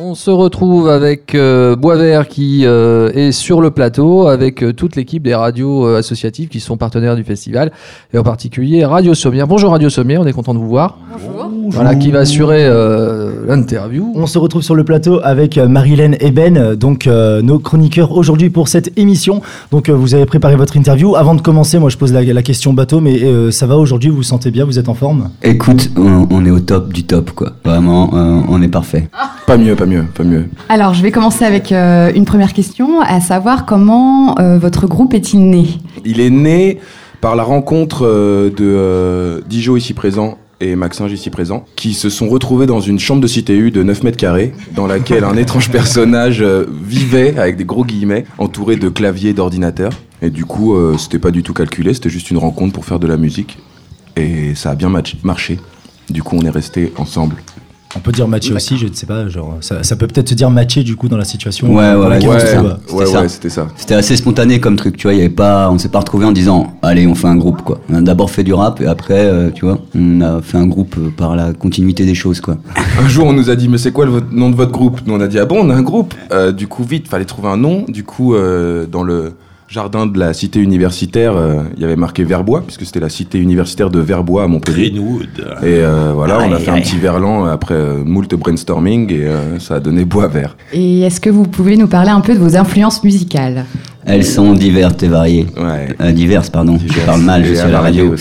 On se retrouve avec euh, Boisvert qui euh, est sur le plateau, avec euh, toute l'équipe des radios associatives qui sont partenaires du festival, et en particulier Radio Sommière. Bonjour Radio Sommière, on est content de vous voir. Voilà, qui va assurer euh, l'interview. On se retrouve sur le plateau avec euh, Marilène et Ben, euh, donc euh, nos chroniqueurs aujourd'hui pour cette émission. Donc euh, vous avez préparé votre interview. Avant de commencer, moi je pose la, la question bateau, mais euh, ça va aujourd'hui? Vous vous sentez bien? Vous êtes en forme? Écoute, on, on est au top du top, quoi. Vraiment, euh, on est parfait. Pas mieux, pas mieux, pas mieux. Alors, je vais commencer avec euh, une première question, à savoir comment euh, votre groupe est-il né? Il est né par la rencontre euh, de euh, Dijo ici présent et Maxinge ici présent, qui se sont retrouvés dans une chambre de cité U de 9 mètres carrés, dans laquelle un étrange personnage euh, vivait, avec des gros guillemets, entouré de claviers d'ordinateurs. Et du coup, euh, c'était pas du tout calculé, c'était juste une rencontre pour faire de la musique. Et ça a bien marché. Du coup, on est restés ensemble. On peut dire matcher aussi, je ne sais pas. Genre, ça, ça peut peut-être se dire matcher du coup dans la situation. Ouais, dans ouais, Ouais, ouais, C'était ça. ouais, c'était ça. C'était assez spontané comme truc, tu vois. Il y avait pas, on s'est pas retrouvé en disant, allez, on fait un groupe, quoi. On a d'abord fait du rap et après, euh, tu vois, on a fait un groupe euh, par la continuité des choses, quoi. Un jour, on nous a dit, mais c'est quoi le nom de votre groupe? Nous, on a dit, ah bon, on a un groupe. Euh, du coup, vite, fallait trouver un nom. Du coup, euh, dans le jardin de la cité universitaire, euh, il y avait marqué Verbois, puisque c'était la cité universitaire de Verbois à Montpellier. Greenwood. Et euh, voilà, on a fait un petit verlan après euh, moult brainstorming et euh, ça a donné bois vert. Et est-ce que vous pouvez nous parler un peu de vos influences musicales? Elles sont diverses et variées. Ouais. Euh, diverses, pardon. Je parle mal, je et suis à la radio.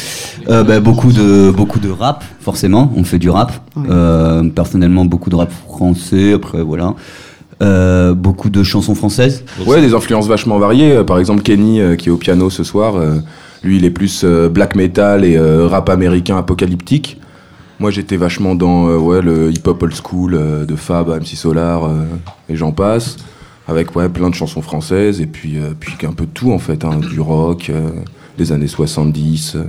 Euh, bah, beaucoup de beaucoup de rap, forcément. On fait du rap. Euh, personnellement, beaucoup de rap français. Après, voilà. Euh, beaucoup de chansons françaises. Ouais, des influences vachement variées. Euh, Par exemple, Kenny, euh, qui est au piano ce soir, euh, lui, il est plus euh, black metal et euh, rap américain apocalyptique. Moi, j'étais vachement dans euh, ouais, le hip-hop old school euh, de Fab, MC Solar euh, et j'en passe. Avec ouais, plein de chansons françaises et puis, euh, puis un peu de tout en fait. hein, du rock, euh, des années 70, euh,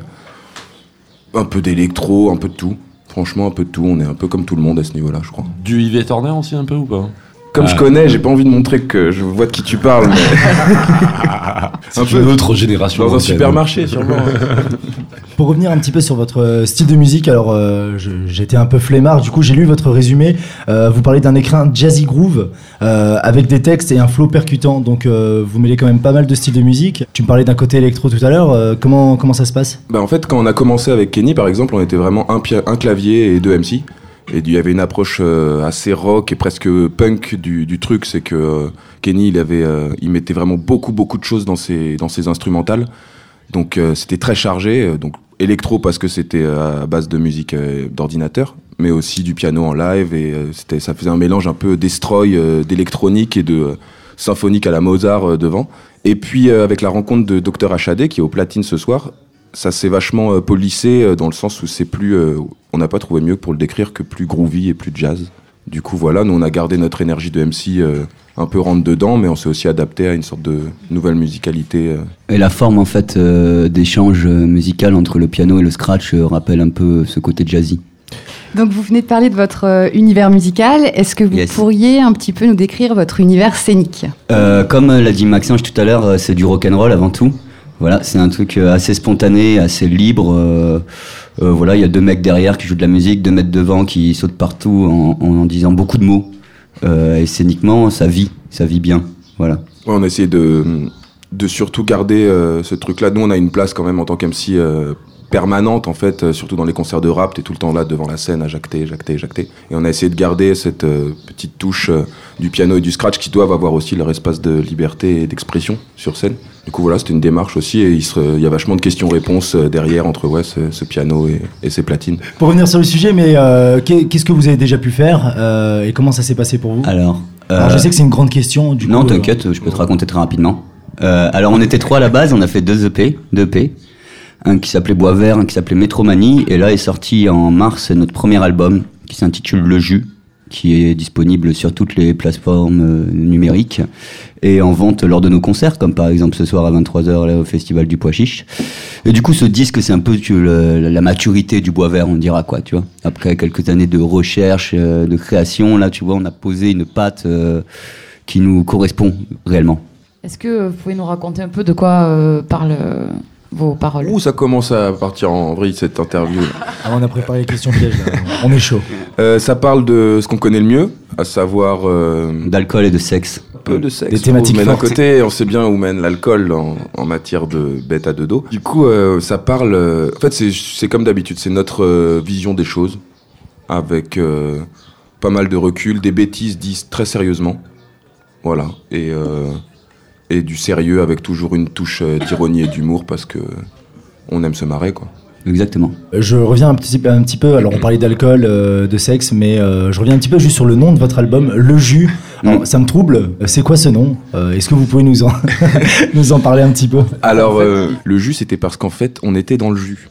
un peu d'électro, un peu de tout. Franchement, un peu de tout. On est un peu comme tout le monde à ce niveau-là, je crois. Du Yves Turner aussi un peu ou pas? Comme Ah. je connais, j'ai pas envie de montrer que je vois de qui tu parles, mais C'est Un une peu. autre génération. dans un supermarché sûrement. Pour revenir un petit peu sur votre euh, style de musique, alors euh, j'étais un peu flemmard, du coup j'ai lu votre résumé. Euh, vous parlez d'un écrin jazzy groove euh, avec des textes et un flow percutant, donc euh, vous mêlez quand même pas mal de styles de musique. Tu me parlais d'un côté électro tout à l'heure, euh, comment, comment ça se passe? Bah, en fait, quand on a commencé avec Kenny, par exemple, on était vraiment un, un clavier et deux MC. Et il y avait une approche euh, assez rock et presque punk du, du truc. C'est que euh, Kenny, il, avait, euh, il mettait vraiment beaucoup, beaucoup de choses dans ses, dans ses instrumentales. Donc c'était très chargé. donc électro parce que c'était à base de musique d'ordinateur, mais aussi du piano en live. Et c'était, ça faisait un mélange un peu destroy d'électronique et de symphonique à la Mozart devant. Et puis avec la rencontre de Dr Hd qui est au platine ce soir, ça s'est vachement euh, polissé euh, dans le sens où c'est plus, euh, on n'a pas trouvé mieux pour le décrire que plus groovy et plus jazz. Du coup voilà, nous on a gardé notre énergie de MC euh, un peu rentre dedans, mais on s'est aussi adapté à une sorte de nouvelle musicalité. euh. Et la forme en fait euh, d'échange musical entre le piano et le scratch euh, rappelle un peu ce côté jazzy. Donc, vous venez de parler de votre euh, univers musical. Est-ce que vous Yes. pourriez un petit peu nous décrire votre univers scénique? Euh, comme l'a dit Maxence tout à l'heure, c'est du rock and roll avant tout. Voilà, c'est un truc euh, assez spontané, assez libre. euh, euh, voilà, il y a deux mecs derrière qui jouent de la musique, deux mecs devant qui sautent partout en, disant beaucoup de mots. Et scéniquement, ça vit, ça vit bien. Voilà. On a essayé de, de surtout garder ce truc-là. Nous, on a une place quand même en tant qu'MC permanente, en fait, euh, surtout dans les concerts de rap. T'es tout le temps là devant la scène à jacter, jacter, jacter. Et on a essayé de garder cette euh, petite touche euh, du piano et du scratch qui doivent avoir aussi leur espace de liberté et d'expression sur scène. Du coup, voilà, c'était une démarche aussi. Et il, se- il y a vachement de questions-réponses euh, derrière entre ouais, ce, ce piano et, et ces platines. Pour revenir sur le sujet, mais euh, qu'est- qu'est-ce que vous avez déjà pu faire euh, et comment ça s'est passé pour vous? Alors, Alors, je sais que c'est une grande question. Du non, coup, euh, t'inquiète, je peux te raconter très rapidement. Euh, alors, on était trois à la base, on a fait deux EP, deux EP. Un qui s'appelait Bois Vert, un qui s'appelait Métromanie. Et là est sorti en mars notre premier album qui s'intitule Le Jus, qui est disponible sur toutes les plateformes euh, numériques et en vente lors de nos concerts, comme par exemple ce soir à 23h là, au Festival du Pois Chiche. Et du coup, ce disque, c'est un peu la maturité du Bois Vert, on dira quoi, tu vois. Après quelques années de recherche, euh, de création, là, tu vois, on a posé une patte euh, qui nous correspond réellement. Est-ce que vous pouvez nous raconter un peu de quoi euh, vos paroles Ouh, ça commence à partir en vrille cette interview. Ah, on a préparé les questions pièges. là. On est chaud. Euh, ça parle de ce qu'on connaît le mieux, à savoir euh, D'alcool et de sexe. un peu de sexe. Des thématiques Mais d'un fortes. côté, on sait bien où mène l'alcool en, en matière de bête à deux dos. Du coup, euh, ça parle. euh, en fait, c'est- c'est comme d'habitude, c'est notre euh, vision des choses, avec euh, pas mal de recul, des bêtises dites très sérieusement. Voilà. Et, euh, et du sérieux avec toujours une touche euh, d'ironie et d'humour parce que on aime se marrer, quoi. Exactement. Je reviens un petit, un petit peu. Alors, on parlait d'alcool, euh, de sexe, mais euh, je reviens un petit peu juste sur le nom de votre album, Le Jus. Alors, Mm. ça me trouble. C'est quoi ce nom Euh, Est-ce que vous pouvez nous en, nous en parler un petit peu? Alors, euh, le jus, c'était parce qu'en fait, on était dans le jus.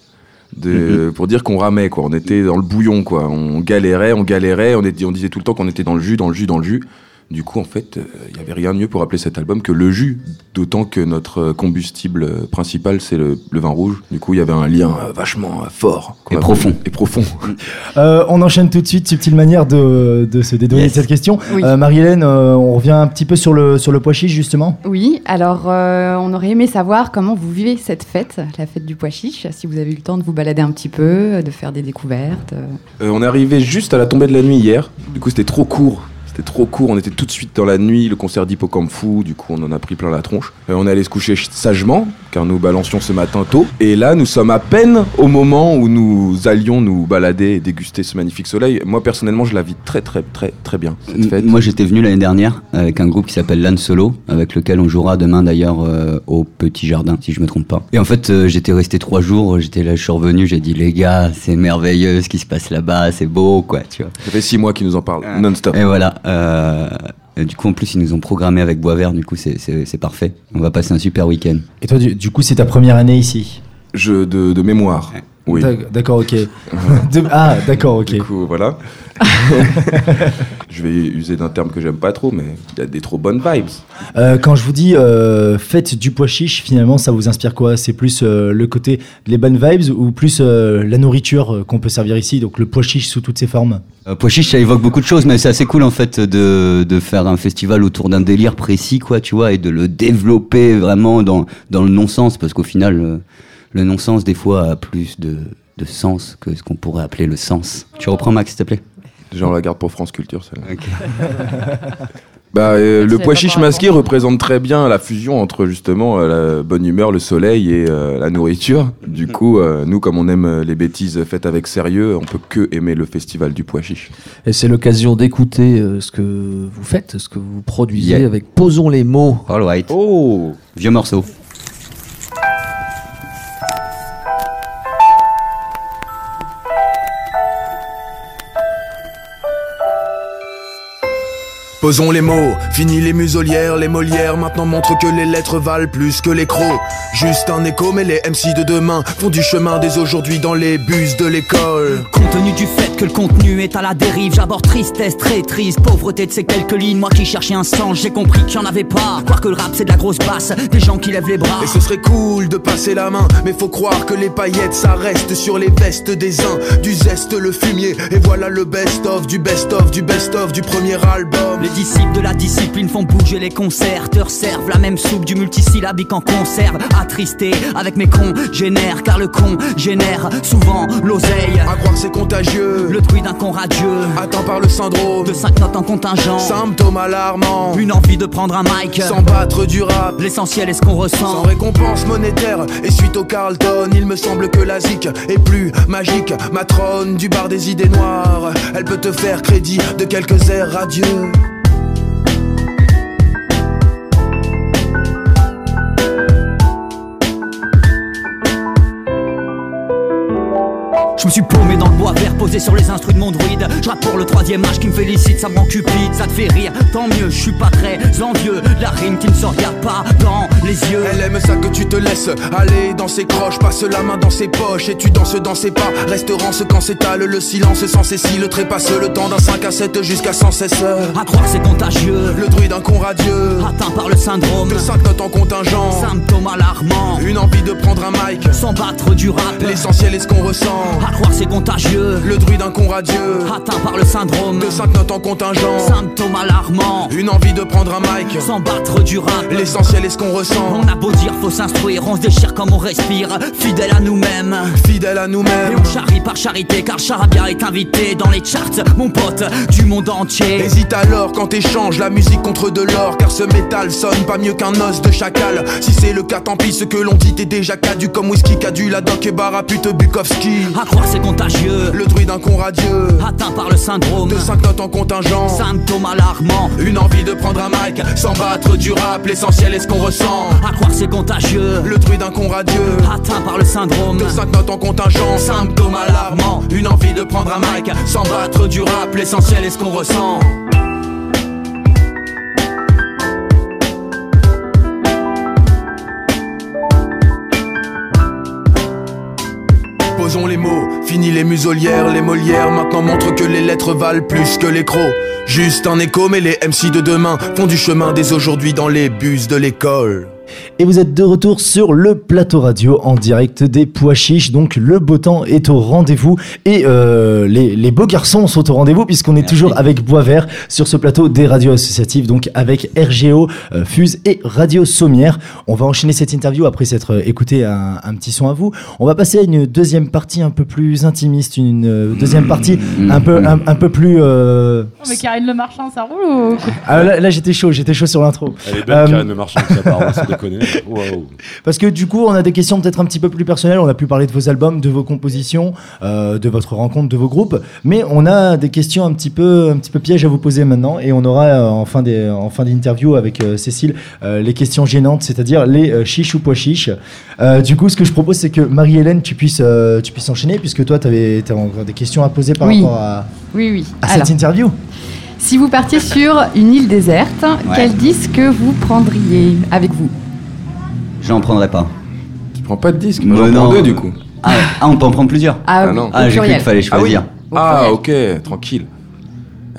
De, Pour dire qu'on ramait, quoi. On était dans le bouillon, quoi. On galérait, on galérait. On, était, on disait tout le temps qu'on était dans le jus, dans le jus, dans le jus. Du coup, en fait, euh, il n'y avait rien de mieux pour appeler cet album que le jus. D'autant que notre euh, combustible euh, principal, c'est le, le vin rouge. Du coup, il y avait un lien euh, vachement euh, fort. Et profond. Et profond. Euh, On enchaîne tout de suite. Subtile manière de, de se dédouaner Yes. de cette question. Oui. Euh, Marie-Hélène, euh, on revient un petit peu sur le, sur le pois chiche, justement. Oui, alors euh, on aurait aimé savoir comment vous vivez cette fête, la fête du pois chiche, si vous avez eu le temps de vous balader un petit peu, de faire des découvertes. euh. Euh, on est arrivé juste à la tombée de la nuit hier. Du coup, c'était trop court. C'était trop court. On était tout de suite dans la nuit. Le concert d'Hippocampe Fou. Du coup, on en a pris plein la tronche. Euh, on est allé se coucher ch- sagement, car nous balancions ce matin tôt. Et là, nous sommes à peine au moment où nous allions nous balader et déguster ce magnifique soleil. Moi, personnellement, je la vis très, très, très, très bien cette fête. Moi, j'étais venu l'année dernière avec un groupe qui s'appelle Lan Solo, avec lequel on jouera demain d'ailleurs euh, au Petit Jardin, si je me trompe pas. Et en fait, euh, j'étais resté trois jours. J'étais là, je suis revenu, j'ai dit les gars, c'est merveilleux ce qui se passe là-bas, c'est beau, quoi, tu vois. Ça fait six mois qu'ils nous en parlent non-stop. Et voilà. Euh, du coup, en plus, ils nous ont programmé avec Boisvert. Du coup, c'est- parfait. On va passer un super week-end. Et toi, du, du coup, c'est ta première année ici? Je de, de mémoire. Oui. D'ac- D'accord, ok. De- ah, d'accord, ok. Du coup, voilà. je vais user d'un terme que j'aime pas trop, mais il y a des trop bonnes vibes. Euh, quand je vous dis euh, faites du pois chiche, finalement, ça vous inspire quoi? C'est plus euh, le côté les bonnes vibes ou plus euh, la nourriture qu'on peut servir ici, donc le pois chiche sous toutes ses formes? Euh, Pois chiche, ça évoque beaucoup de choses, mais c'est assez cool en fait de, de faire un festival autour d'un délire précis, quoi, tu vois, et de le développer vraiment dans, dans le non-sens, parce qu'au final, euh, le non-sens, des fois, a plus de, de sens que ce qu'on pourrait appeler le sens. Tu reprends, Max, s'il te plaît? Déjà, on la garde pour France Culture, celle-là. Bah, euh, Tu le pois chiche masqué représente très bien la fusion entre justement euh, la bonne humeur, le soleil et euh, la nourriture. Du coup, euh, nous, comme on aime les bêtises faites avec sérieux, on peut que aimer le festival du pois chiche. Et c'est l'occasion d'écouter euh, ce que vous faites, ce que vous produisez Yeah. avec Posons les mots. All right. Oh Vieux morceau. Posons les mots, fini les muselières, les Molières maintenant montrent que les lettres valent plus que les crocs. Juste un écho, mais les MC de demain font du chemin dès aujourd'hui dans les bus de l'école. Compte tenu du fait que le contenu est à la dérive, j'aborde tristesse, très triste, pauvreté de ces quelques lignes. Moi qui cherchais un sens, j'ai compris qu'il y en avait pas. Croire que le rap c'est de la grosse basse, des gens qui lèvent les bras. Et ce serait cool de passer la main, mais faut croire que les paillettes ça reste sur les vestes des uns. Du zeste, le fumier, et voilà le best-of, du best-of, du best-of du premier album. Les disciples de la discipline font bouger les concerts, te servent la même soupe du multisyllabique en conserve. Attristé avec mes cons, génère, car le con génère souvent l'oseille. À croire que c'est contagieux, Le bruit d'un con radieux, atteint par le syndrome, de cinq notes en contingent. symptôme alarmant, Une envie de prendre un mic. sans battre du rap. L'essentiel est ce qu'on Sans ressent. récompense monétaire et suite au Carlton, il me semble que la zik est plus magique. Matrone du bar des idées noires, elle peut te faire crédit de quelques airs radieux. Paumé dans le bois vert posé sur les instruments de mon druide. Je rappe pour le troisième âge qui me félicite, ça me rend cupide, ça te fait rire, tant mieux, je suis pas très envieux. La rime qui ne se regarde pas dans les yeux. Elle aime ça que tu te laisses aller dans ses croches, passe la main dans ses poches et tu danses dans ses pas. Restaurant ce quand s'étale le silence sans cécile, le trépasse le temps d'un 5 à 7 jusqu'à 100 cesseurs. À croire c'est contagieux, Le druide d'un con radieux, atteint par le syndrome. De 5 notes en contingent, Symptôme alarmant, une envie de prendre un mic. sans battre du rap. L'essentiel est ce qu'on ressent. À croire c'est contagieux, Le druide un con radieux. Atteint par le syndrome De 5 notes en contingent. Symptôme alarmant Une envie de prendre un mic. Sans battre du rap L'essentiel est ce qu'on ressent. On a beau dire faut s'instruire On se déchire comme on respire Fidèle à nous-mêmes Fidèle à Et nous-mêmes. on charrie par charité car Charabia est invité dans les charts Mon pote du monde entier Hésite alors quand t'échanges la musique contre de l'or Car ce métal sonne pas mieux qu'un os de chacal Si c'est le cas tant pis ce que l'on dit t'es déjà cadu Comme whisky cadu la doc et barra pute Bukowski À croire c'est contagieux Le druide un con radieux Atteint par le syndrome. De 5 notes en contingent. Symptôme alarmant. Une envie de prendre un mic Sans battre du rap. L'essentiel est ce qu'on ressent. À croire c'est contagieux. Le druide un con radieux Atteint par le syndrome. De 5 notes en contingent. Symptôme alarmant. Une envie de prendre un mic Sans battre du rap. L'essentiel est ce qu'on ressent Les mots, fini les muselières, les Molières maintenant montrent que les lettres valent plus que les crocs. Juste un écho, mais les MC de demain font du chemin dès aujourd'hui dans les bus de l'école. Et vous êtes de retour sur le plateau radio en direct des Pois Chiches. Donc le beau temps est au rendez-vous et euh, les, les beaux garçons sont au rendez-vous puisqu'on est toujours avec Boisvert sur ce plateau des radios associatives. Donc avec RGO, euh, Fuse et Radio Sommière. On va enchaîner cette interview après s'être euh, écouté un, un petit son à vous. On va passer à une deuxième partie un peu plus intimiste, une deuxième partie un peu un, un peu plus. euh, Oh, mais Karine Le Marchand, ça roule ou... ah, là, là, j'étais chaud, j'étais chaud sur l'intro. Elle est belle, Euh, Karine Le Marchand, ça part, Waouh. Parce que du coup, on a des questions peut-être un petit peu plus personnelles. On a pu parler de vos albums, de vos compositions, euh, de votre rencontre, de vos groupes. Mais on a des questions un petit peu, un petit peu pièges à vous poser maintenant. Et on aura euh, en fin des, en fin d'interview avec euh, Cécile euh, les questions gênantes, c'est-à-dire les euh, chiches ou pois chiches. Euh, du coup, ce que je propose, c'est que Marie-Hélène, tu puisses, euh, tu puisses enchaîner, puisque toi, tu avais, encore des questions à poser par Oui. rapport à, Oui, oui. à Alors, cette interview. si vous partiez sur une île déserte, quel disque vous prendriez avec vous? J'en prendrai pas. Tu prends pas de disque Mais Moi j'en non. prends deux du coup. Ah, ah, on peut en prendre plusieurs Ah, Ah oui, non. au Ah, j'ai cru qu'il fallait Ah oui. choisir. Ah pluriel. ok, tranquille.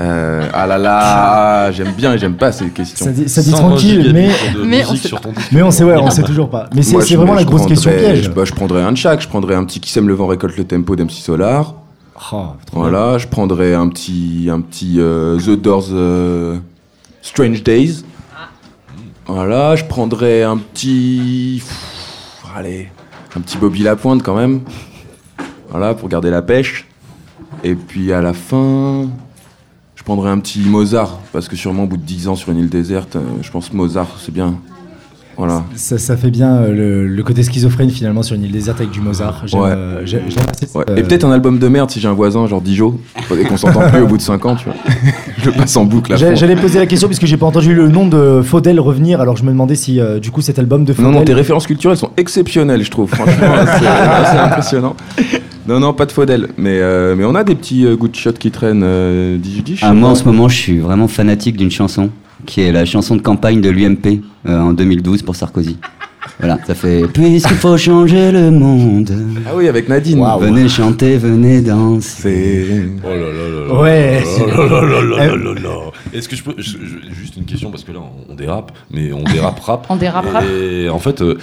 Euh, ah là là, j'aime bien et j'aime pas ces questions. Ça dit, ça dit Sans tranquille, mais, mais on sait mais on sait, ouais, on Ah, sait bah. toujours pas. Mais c'est Moi, c'est je- vraiment la grosse question piège. Je, bah, je prendrais un de chaque. Je prendrais un petit qui sème le vent récolte le tempo d'MC Solar. Oh, Voilà, je prendrais un petit, un petit euh, The Doors euh, Strange Days. Voilà, je prendrais un petit. Allez, un petit Bobby Lapointe quand même. Voilà, pour garder la pêche. Et puis à la fin, je prendrais un petit Mozart. Parce que sûrement au bout de 10 ans sur une île déserte, euh, je pense Mozart, c'est bien. Voilà. Ça, ça fait bien euh, le, le côté schizophrène finalement sur une île déserte avec du Mozart. J'aime Ouais. euh, j'ai- j'aime assez Ouais. cette, Et euh, peut-être un album de merde si j'ai un voisin genre Dijo et qu'on s'entend plus au bout de 5 ans, tu vois. Je le passe en boucle. J'allais poser la question puisque j'ai pas entendu le nom de Faudel revenir, alors je me demandais si euh, du coup cet album de Non, Faudel. non, tes références culturelles sont exceptionnelles, je trouve. Franchement, c'est assez impressionnant. Non, non, pas de Faudel. Mais, euh, mais on a des petits euh, good shots qui traînent. Euh, Ah, moi, en ce moment, je suis vraiment fanatique d'une chanson qui est la chanson de campagne de l'UMP euh, en 2012 pour Sarkozy. Voilà, ça fait Puisqu'il faut changer le monde, Ah oui, avec Nadine. venez chanter, venez danser. C'est. Oh là là là là. Ouais. Oh là là là là là là là. Est-ce que je peux. je- je- juste une question, parce que là, on dérape, mais on dérape rap. On dérape rap. Et en fait, euh,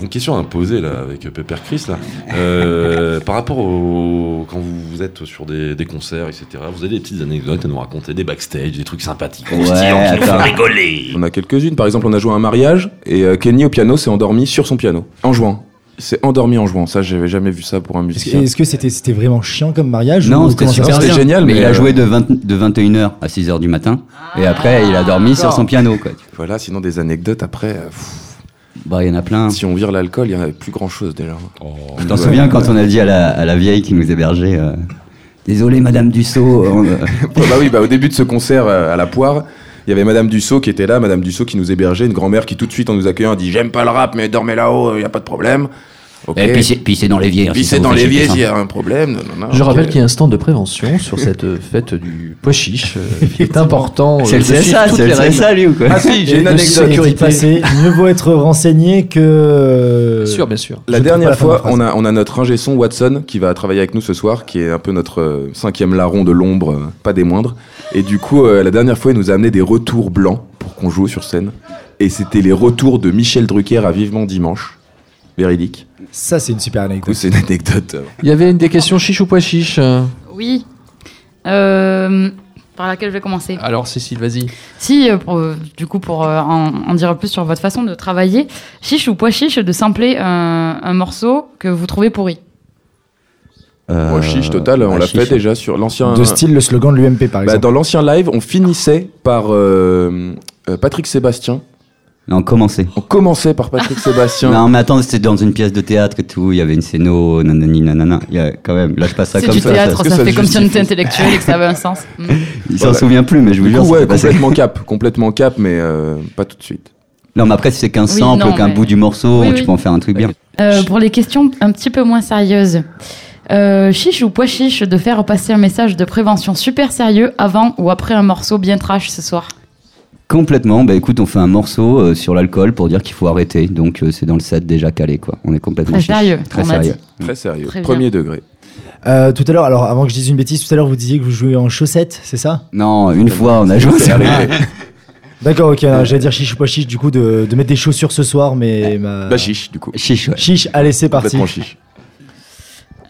une question à me poser là, avec Pepper Chris, là. Euh, par rapport au. Quand vous, vous êtes sur des, des concerts, etc., vous avez des petites anecdotes à nous raconter, des backstage, des trucs sympathiques, Ouais, croustillants, qui nous font rigoler. On a quelques-unes. Par exemple, on a joué à un mariage et euh, Kenny au piano s'est endormi sur son piano en jouant. C'est endormi en jouant. Ça, j'avais jamais vu ça pour un musicien. est-ce que c'était c'était vraiment chiant comme mariage Non, ou c'était génial, mais, mais, il a euh, joué de, 20 de 21h à 6h du matin. Et après, il a dormi sur son piano. Quoi. Voilà, sinon des anecdotes après. euh, pff, Bah, il y en a plein. si on vire l'alcool, il y en a plus grand chose déjà. Oh. Je t'en souviens quand on a dit à la, à la vieille qui nous hébergeait euh, Désolé, Madame Dussault. on, euh, bah oui, bah au début de ce concert euh, à la poire, il y avait Madame Dussault qui était là, Madame Dussault qui nous hébergeait, une grand-mère qui tout de suite en nous accueillant dit J'aime pas le rap, mais dormez là-haut, il y a pas de problème. Et puis c'est- puis c'est dans l'évier. hein, Puis si c'est dans l'évier s'il y a un problème. non, non, non, Je rappelle qu'il y a un stand de prévention sur cette euh, fête du pois chiche. euh, qui est important. euh, C'est le CSA, c'est le. CSA, lui ou quoi Ah si, j'ai une anecdote. passée, mieux vaut être renseigné que. Bien sûr, bien sûr. La Je dernière la fin de la fois, on a, on a notre ingé son Watson qui va travailler avec nous ce soir, qui est un peu notre euh, cinquième larron de l'ombre, euh, pas des moindres. Et du coup, euh, la dernière fois, il nous a amené des retours blancs pour qu'on joue sur scène. Et c'était les retours de Michel Drucker à Vivement Dimanche. Véridique. Ça, c'est une super anecdote. c'est une anecdote. euh, Il y avait une des questions chiche ou pois chiche. euh, Oui. Euh, par laquelle je vais commencer. Alors, Cécile, vas-y. Si, pour, du coup, pour en, en dire plus sur votre façon de travailler, chiche ou pois chiche de sampler un, un morceau que vous trouvez pourri. Euh, Moi, chiche total, on bah, l'a chiche. fait déjà sur l'ancien. De style le slogan de l'UMP par Bah, exemple. dans l'ancien live, on finissait par euh, Patrick Sébastien. Non, commencez. On commençait par Patrick Sébastien. Non, mais attends, c'était dans une pièce de théâtre et tout. Il y avait une scéno, nanani, nanana. Il y a quand même. Là, je passe ça comme du ça. théâtre, que ça, ça fait comme si on était intellectuel et que ça avait un sens. Mm. Il s'en Voilà. souvient plus, mais je vous jure. ouais, complètement cap, complètement cap, mais euh, pas tout de suite. Non, mais après, si c'est qu'un Oui, sample, qu'un mais- bout du morceau, Oui, tu oui. peux en faire un truc bien. Euh, pour les questions un petit peu moins sérieuses. Euh, chiche ou pois chiche de faire passer un message de prévention super sérieux avant ou après un morceau bien trash ce soir? Complètement. Bah écoute, on fait un morceau euh, sur l'alcool pour dire qu'il faut arrêter. Donc euh, c'est dans le set déjà calé, quoi. On est complètement Très chiche. sérieux, Très sérieux. Très sérieux. Très bien. Premier degré. Euh, tout à l'heure, alors avant que je dise une bêtise, tout à l'heure vous disiez que vous jouez en chaussettes, c'est ça? Non, une fois, on a joué. C'est arrivé. D'accord, ok, j'allais dire chiche ou pas chiche, du coup de, de mettre des chaussures ce soir, mais ma... Bah, chiche, du coup. Chiche, ouais. Chiche, allez c'est parti. Complètement chiche.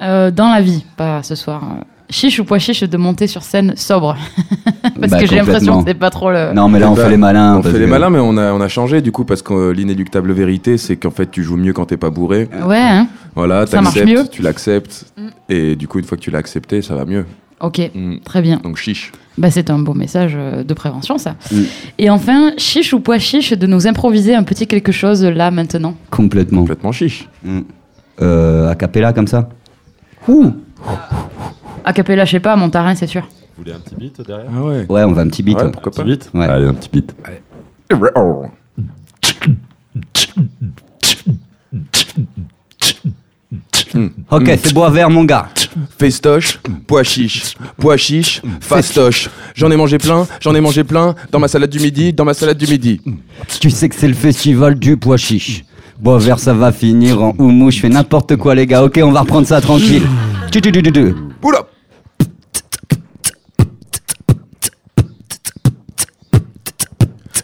Euh, Dans la vie, pas ce soir. Euh, Chiche ou pois chiche de monter sur scène sobre Parce Bah, que j'ai l'impression que c'est pas trop le. Non, mais là, on Bah, fait les malins. On fait les malins, mais on a, on a changé du coup parce que euh, l'inéluctable vérité, c'est qu'en fait tu joues mieux quand t'es pas bourré. Ouais, hein Voilà, Ça marche mieux. tu l'acceptes, Mm. et du coup une fois que tu l'as accepté, ça va mieux. ok, Mm. très bien. Donc chiche. Bah, c'est un beau message euh, de prévention, ça. Mm. Et enfin, chiche ou pois chiche de nous improviser un petit quelque chose là maintenant. Complètement. Complètement chiche. Euh, a cappella comme ça A cappella, je sais pas, Montarin, c'est sûr. Vous voulez un petit beat derrière Ah ouais. Ouais, on va un petit beat. Ouais, ouais. pourquoi Petit pas. beat Ouais. Allez, un petit beat. Ok, c'est bois vert, mon gars. Festoche, pois chiche, pois chiche, fastoche. J'en ai mangé plein, j'en ai mangé plein, dans ma salade du midi, dans ma salade du midi. Tu sais que c'est le festival du pois chiche. Bois vert, ça va finir en houmou. Je fais n'importe quoi, les gars. Ok, on va reprendre ça tranquille. Tu, tu, tu, tu, tu. Oula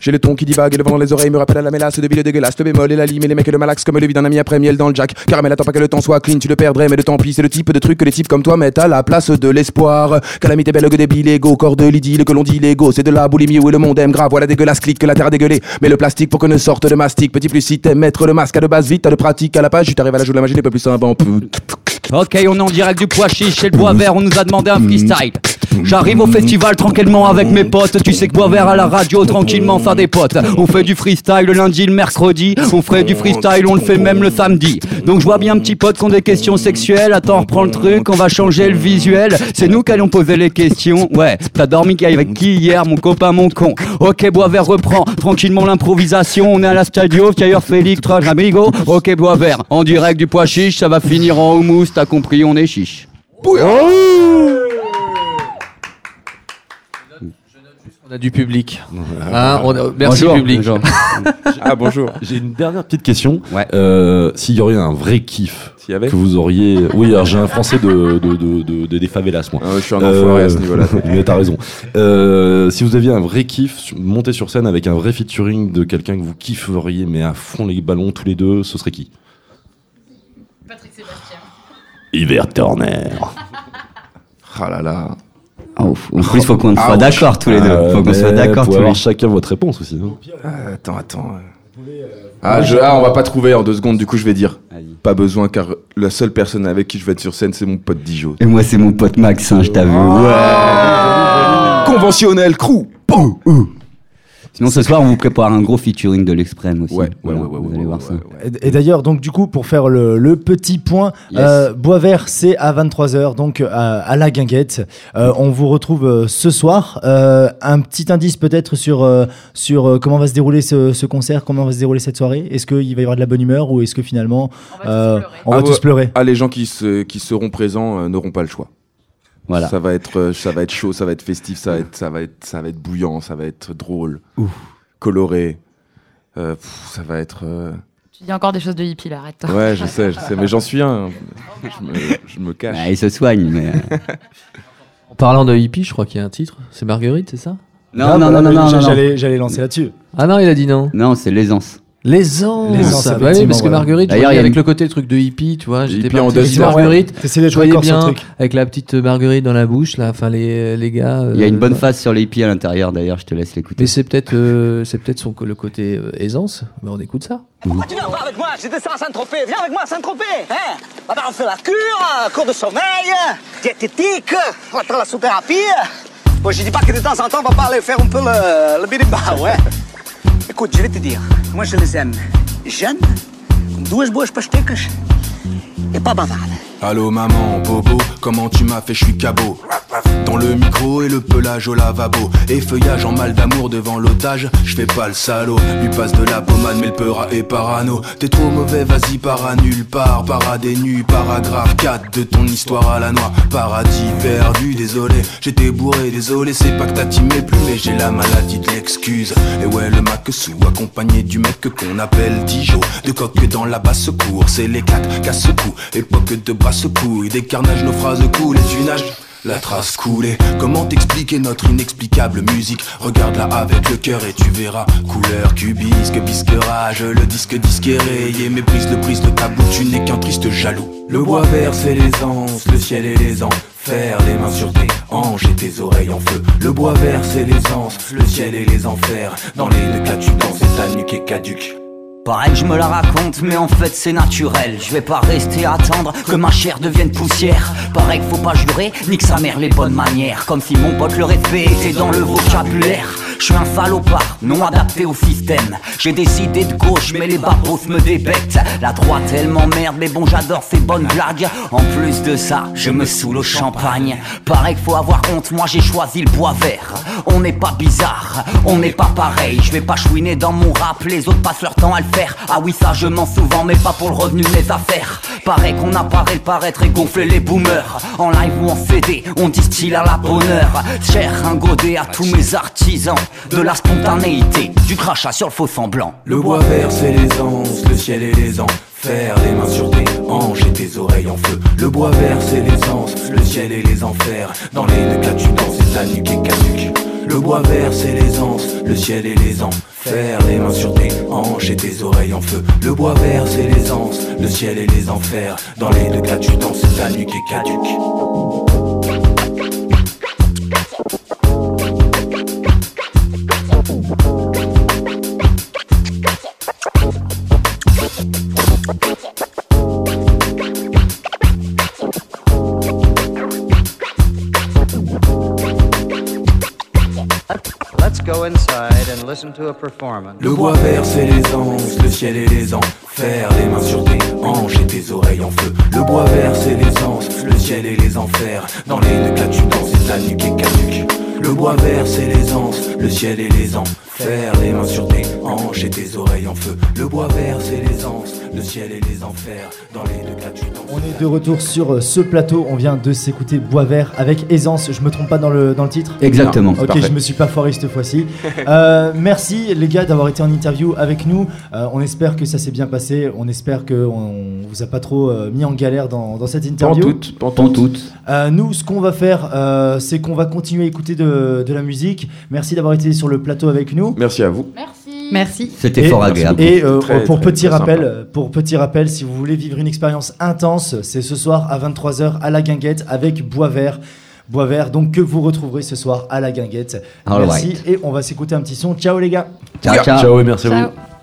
J'ai le ton qui divague et le les oreilles me rappelle à la mélasse de ville dégueulasse, le bémol et la lime et les mecs et le malax comme le vide d'un ami après miel dans le jack. Caramel, attends pas que le temps soit clean, tu le perdrais, mais le tant pis, c'est le type de truc que les types comme toi mettent à la place de l'espoir. Calamité belle que débile égaux, corps de l'idylle que l'on dit l'ego, c'est de la boulimie où le monde aime grave, voilà dégueulasse clique que la terre a dégueulé. Mais le plastique pour que ne sorte de mastic, petit plus si t'aimes mettre le masque à de base vite, à de pratique à la page, tu t'arrives à la joue de la magie, les plus simple. Ok, on est en direct du pois chiche le bois vert. On nous a demandé un freestyle. J'arrive au festival tranquillement avec mes potes. Tu sais que bois vert à la radio tranquillement faire des potes. On fait du freestyle le lundi, le mercredi. On ferait du freestyle, on le fait même le samedi. Donc je vois bien petit pote qui ont des questions sexuelles. Attends, on reprend le truc, on va changer le visuel. C'est nous qui allons poser les questions. Ouais, t'as dormi avec qui hier, mon copain, mon con? Ok, bois vert reprend tranquillement l'improvisation. On est à la stadio, Pierre Félix, Trash Amigo. Ok, bois vert, en direct du pois chiche, ça va finir en houmous. T'as compris, on est chiche. On a du public. Hein, on a- Merci Bonjour. public. Bonjour. Ah bonjour. J'ai une dernière petite question. Ouais. Euh, S'il y aurait un vrai kiff S'il y avait que vous auriez. Oui, alors j'ai un français de, de, de, de- de- des favelas, moi. Ah je suis un enfoiré à ce niveau-là. Mais t'as raison. Euh, si vous aviez un vrai kiff, monter sur scène avec un vrai featuring de quelqu'un que vous kifferiez, mais à fond les ballons tous les deux, ce serait qui? Patrick Sébastien. Hiver Turner. Ah là là. Ah, ouf. En plus, faut qu'on soit Ouch. d'accord tous les deux. Euh, Faut qu'on soit d'accord tous les avoir deux. chacun votre réponse aussi. Ah, attends, attends. Ah, je, ah, on va pas trouver en deux secondes, du coup je vais dire. Pas besoin car la seule personne avec qui je vais être sur scène c'est mon pote Dijo. Et moi, c'est mon pote Max, hein, je t'avoue. Conventionnel, crew Boum Sinon, ce soir, on vous prépare un gros featuring de l'Extrême aussi. Ouais, ouais, Voilà, ouais, ouais, Vous allez voir ouais, ça. ouais. Et, et d'ailleurs, donc du coup, pour faire le, le petit point, Yes. euh, Bois Vert, c'est à 23h, donc euh, à la guinguette. Euh, on vous retrouve euh, ce soir. Euh, un petit indice peut-être sur, euh, sur euh, comment va se dérouler ce, ce concert, comment va se dérouler cette soirée. Est-ce qu'il va y avoir de la bonne humeur ou est-ce que finalement On va euh, tous pleurer. on va Ah, tous pleurer Ah, les gens qui, se, qui seront présents euh, n'auront pas le choix. Voilà. Ça va être, euh, ça va être chaud, ça va être festif, ça va être, ça va être, ça va être bouillant, ça va être drôle, coloré. Euh, pff, ça va être. euh, Tu dis encore des choses de hippie là, arrête. Ouais, je sais, je sais, mais j'en suis un. Je me, je me cache. Ah, il se soigne, mais. En parlant de hippie, je crois qu'il y a un titre. C'est Marguerite, c'est ça? Non, non, non, non, non, non, non. J'allais, j'allais lancer là-dessus. Ah non, il a dit non. Non, c'est l'aisance. L'aisance. L'aisance, Bah oui, parce que ouais. Marguerite, je D'ailleurs, voyais il y a avec le côté truc de hippie, tu vois. J'étais en deux. Marguerite. D'être Je voyais bien truc. avec la petite Marguerite dans la bouche, là. Enfin, les, les gars. Il y a une euh, bonne bah, phase sur les hippies à l'intérieur d'ailleurs, je te laisse l'écouter. Mais c'est peut-être euh, c'est peut-être son le côté euh, aisance. Mais on écoute ça. Pourquoi tu viens pas avec moi? Je descends à Saint-Tropez. Viens avec moi à Saint-Tropez. Hein? Là-bas, on fait la cure, euh, cours de sommeil, diététique, on la southérapie. Bon, je dis pas que de temps en temps, on va pas aller faire un peu le, le biriba, ouais. Écoute, je vais te dire, moi je les aime jeunes, comme duas boas pastecas, et pas bavardes. Allô maman, bobo, comment tu m'as fait, je suis cabot Dans le micro et le pelage au lavabo. Et feuillage en mal d'amour devant l'otage. Je fais pas le salaud, lui passe de la pommade mais le peura est parano. T'es trop mauvais, vas-y para nulle part. Para des nus, paragraphe 4 de ton histoire à la noix. Paradis perdu, désolé, j'étais bourré, désolé. C'est pas que t'as timé plus mais j'ai la maladie de l'excuse. Et ouais le mac sous accompagné du mec qu'on appelle Dijon. De coque dans la basse cour, c'est l'éclat, casse-cou. Époque de brasse-couille, des carnages, nos phrases coulent Et tu nages la trace coulée, comment t'expliquer notre inexplicable musique? Regarde-la avec le cœur et tu verras. Couleur, cubisque, bisquerage, le disque disque est rayé Méprise le brise de ta bouche, tu n'es qu'un triste jaloux. Le bois vert c'est les anses, le ciel et les enfers. Les mains sur tes hanches et tes oreilles en feu. Le bois vert c'est les anses, le ciel et les enfers. Dans les deux cas tu danses et ta nuque est caduque Pareil je me la raconte, mais en fait c'est naturel. Je vais pas rester à attendre que ma chair devienne poussière. Pareil qu'il faut pas jurer, ni que sa mère les bonnes manières. Comme si mon pote le respect était dans le vocabulaire. Je suis un salopard, non adapté au système. J'ai décidé de gauche, mais les babos me débectent. La droite elle m'emmerde, mais bon j'adore ces bonnes blagues. En plus de ça, je me saoule au champagne. Pareil qu'il faut avoir honte, moi j'ai choisi le bois vert. On n'est pas bizarre, on n'est pas pareil. Je vais pas chouiner dans mon rap, les autres passent leur temps à le faire. Ah oui, ça je mens souvent, mais pas pour le revenu de mes affaires. Pareil qu'on apparaît le paraître et gonfler les boomers. En live ou en CD, on distille à la bonne. Cher un à tous mes artisans. De la spontanéité, du crachat sur le faux semblant. Le bois vert c'est les anses, le ciel et les enfers Les mains sur tes hanches et tes oreilles en feu. Le bois vert c'est les anses, le ciel et les enfers Dans les deux cas tu danses et ta nuque est caduque. Le bois vert c'est les anses, le ciel et les enfers Les mains sur tes hanches et tes oreilles en feu. Le bois vert c'est les anses, le ciel et les enfers Dans les deux cas tu danses et ta nuque est caduque Le bois vert c'est les anses, le ciel et les enfers Les mains sur tes hanches et tes oreilles en feu. Le bois vert c'est les le ciel et les enfers. Dans les deux cas tu danses et ta nuque Le bois vert c'est les le ciel et les enfers Les mains sur tes hanches et tes oreilles en feu Le bois vert c'est les anses, le ciel et les enfers Dans les deux cas tu danses On est de retour sur euh, ce plateau. On vient de s'écouter Bois Vert avec aisance. Je me trompe pas dans le, dans le titre? Exactement. Ok, je me suis pas foiré cette fois-ci. Euh, merci les gars d'avoir été en interview avec nous. Euh, on espère que ça s'est bien passé. On espère qu'on on vous a pas trop euh, mis en galère dans, dans cette interview. Pantoute, pantoute. Euh, nous, ce qu'on va faire, euh, c'est qu'on va continuer à écouter de, de la musique. Merci d'avoir été sur le plateau avec nous. Merci à vous. Merci. Merci. C'était fort agréable. Et euh, Très, pour très, petit très rappel, sympa. euh, pour petit rappel, si vous voulez vivre une expérience intense, c'est ce soir à 23h à la Guinguette avec Bois Vert. Bois Vert, donc que vous retrouverez ce soir à la Guinguette. All Merci right. et on va s'écouter un petit son. Ciao les gars. Ciao, ciao. Ciao et merci à vous. Ciao.